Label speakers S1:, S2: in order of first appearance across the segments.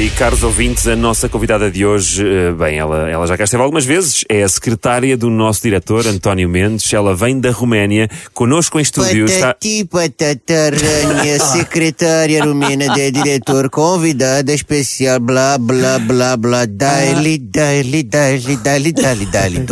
S1: E caros ouvintes, a nossa convidada de hoje, eh, bem, ela, ela já cá esteve algumas vezes, é a secretária do nosso diretor, António Mendes. Ela vem da Roménia, connosco em estúdio está.
S2: Patati patataranha, secretária rumena de diretor, convidada especial, blá, blá, blá, blá, dali, dali, dali, dali, dali, dali,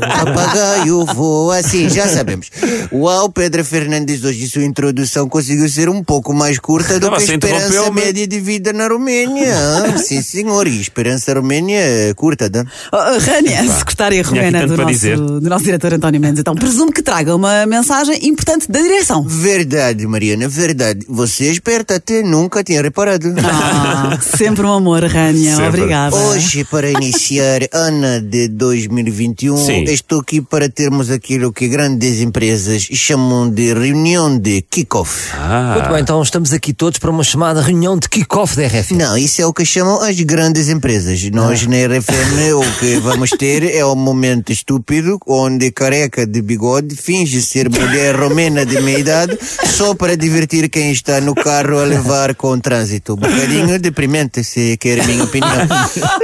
S2: papagaio voa, assim, já sabemos. Uau, Pedro Fernandes, hoje sua introdução conseguiu ser um pouco mais curta do
S1: Não,
S2: que a esperança média de vida na Romênia. Ah, Sim, senhor, e a esperança romênia é curta, né?
S3: Oh, oh, Rania, secretária
S1: Tinha aqui
S3: romena do nosso, do nosso diretor António Mendes. Então, presumo que traga uma mensagem importante da direção.
S2: Verdade, Mariana, verdade. Você é esperta, até nunca tinha reparado.
S3: Ah, sempre um amor, Rania.
S1: Sempre.
S3: Obrigada.
S2: Hoje, para iniciar ano de 2021,
S1: Sim.
S2: estou aqui para termos aquilo que grandes empresas chamam de reunião de kick-off.
S1: Ah,
S4: Muito bem, então estamos aqui todos para uma chamada reunião de kick-off da RF.
S2: Não, isso é o que chamam as grandes empresas. Nós na RFM o que vamos ter é um momento estúpido onde careca de bigode finge ser mulher romena de meia idade só para divertir quem está no carro a levar com o trânsito. Um bocadinho deprimente, se quer a minha opinião.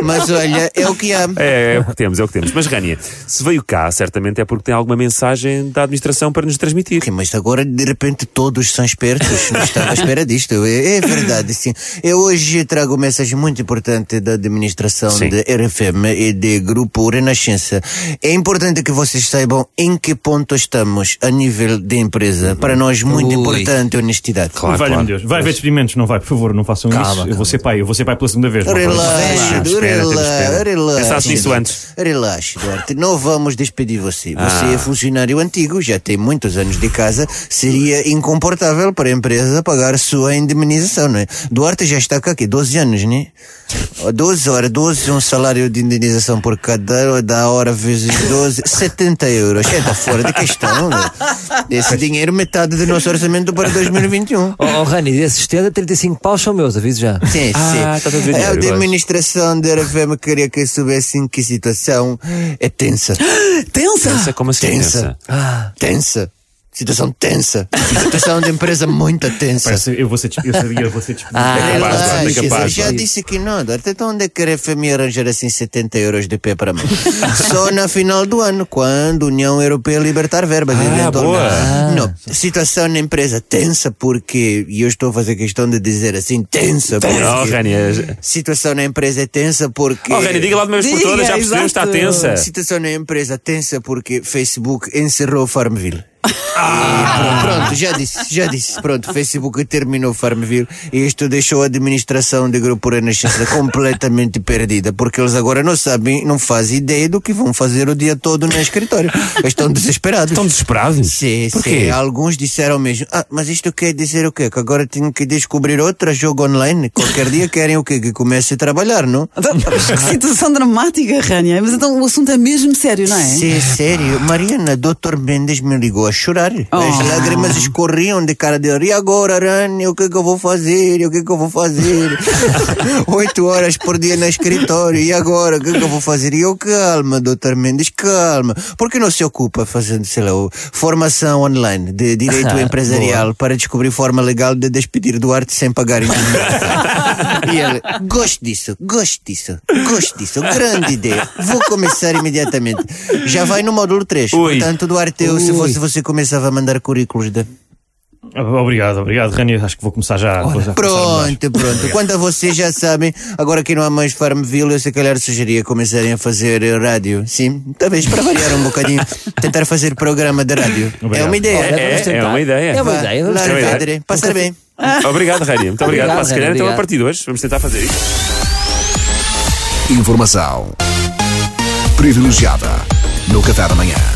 S2: Mas olha, é o que há.
S1: é, é o que temos, é o que temos. Mas, Rania, se veio cá, certamente é porque tem alguma mensagem da administração para nos transmitir.
S2: Ok, Mas agora de repente todos são espertos. Não estava à espera disto. É, é verdade, sim. Eu hoje trago uma mensagem muito importante da administração
S1: Sim.
S2: da RFM e do Grupo Renascença. É importante que vocês saibam em que ponto estamos a nível de empresa. Para nós, muito
S4: Ui.
S2: importante a honestidade.
S1: Claro,
S5: Valha-me
S1: claro.
S5: Deus. Vai haver experimentos, não vai, por favor, não façam
S4: Calma,
S5: isso. Eu
S4: calma.
S5: vou ser pai, eu vou ser pai pela segunda vez.
S2: relaxe, relaxe.
S1: Pensaste nisso antes?
S2: Relaxe, Duarte. Não vamos despedir você. Você
S1: Ah.
S2: é funcionário antigo, já tem muitos anos de casa. Seria incomportável para a empresa pagar sua indemnização, não é? Duarte já está cá aqui 12 anos, né? 12 horas, 12 um salário de indenização por cada da hora vezes 12, 70 euros. É, está fora de questão, né? Esse dinheiro, metade do nosso orçamento para 2021.
S4: Oh, oh Rani, desses 70, 35 paus são meus, aviso já.
S2: Sim,
S1: Ah,
S2: sim.
S1: a
S2: a
S1: dinheiro, eu acho.
S2: administração da RFM queria que soubessem que a situação é tensa.
S3: Tensa!
S1: Pensa como assim?
S2: Tensa.
S1: pensa?
S2: Tensa. Situação tensa. Situação de empresa muito tensa.
S5: Parece, eu vou ser, des- eu sabia, eu vou ser despedido.
S4: Ah,
S1: É capaz, Duarte, é
S2: Relaxa,
S1: capaz,
S2: já disse que não, Duarte. Então onde é que a ia arranjar assim 70 euros de pé para mim? Só na final do ano, quando a União Europeia libertar verbas.
S1: Ah, boa.
S2: Não, situação na empresa tensa porque, e eu estou a fazer questão de dizer assim, tensa porque...
S1: Oh, Rania.
S2: Situação na empresa é tensa porque...
S1: Oh, diga lá de por todas, já percebemos, está tensa.
S2: Situação na empresa tensa porque Facebook encerrou Farmville. Ah. Pronto, já disse, já disse. Pronto, Facebook terminou Farmville e isto deixou a administração do Grupo Renascença completamente perdida, porque eles agora não sabem, não fazem ideia do que vão fazer o dia todo no escritório. Eles estão desesperados.
S1: Estão desesperados?
S2: Sim,
S1: Por
S2: sim.
S1: quê?
S2: Alguns disseram mesmo, ah, mas isto quer dizer o quê? Que agora tenho que descobrir outro jogo online? Qualquer dia querem o quê? Que comece a trabalhar, não?
S3: Então, que situação dramática, Rania. Mas então o assunto é mesmo sério, não é?
S2: Sim, sério. Mariana, Dr. Mendes me ligou a chorar. As
S3: Oh.
S2: lágrimas escorriam de cara dele. E agora, Rani, o que é que eu vou fazer? O que é que eu vou fazer? Oito horas por dia no escritório. E agora, o que é que eu vou fazer? E eu, calma, Dr. Mendes, calma. Por que não se ocupa fazendo, sei lá, formação online de direito empresarial para descobrir forma legal de despedir Duarte sem pagar? E ele, gosto disso, gosto disso, gosto disso, grande ideia. Vou começar imediatamente. Já vai no módulo 3.
S1: Ui.
S2: Portanto, Duarte, eu, se fosse você, começava a mandar currículos de.
S5: Obrigado, obrigado, Rani. Acho que vou começar já. vou já começar mais.
S2: Pronto, pronto. Quanto a vocês já sabem, agora que não há mais Farmville, eu se calhar sugeria começarem a fazer eh, rádio. Sim, talvez para variar um bocadinho, tentar fazer programa de rádio. É
S5: Obrigado.
S2: uma ideia.
S1: É, é, é uma ideia.
S4: É uma
S2: Vá,
S4: ideia, vamos
S2: lá,
S1: tentar.
S2: Pedro, Passar bem.
S1: Obrigado, Rania. Muito obrigado.
S4: Obrigado,
S1: se calhar então a partir de hoje vamos tentar fazer isso.
S6: Informação privilegiada no Café da manhã.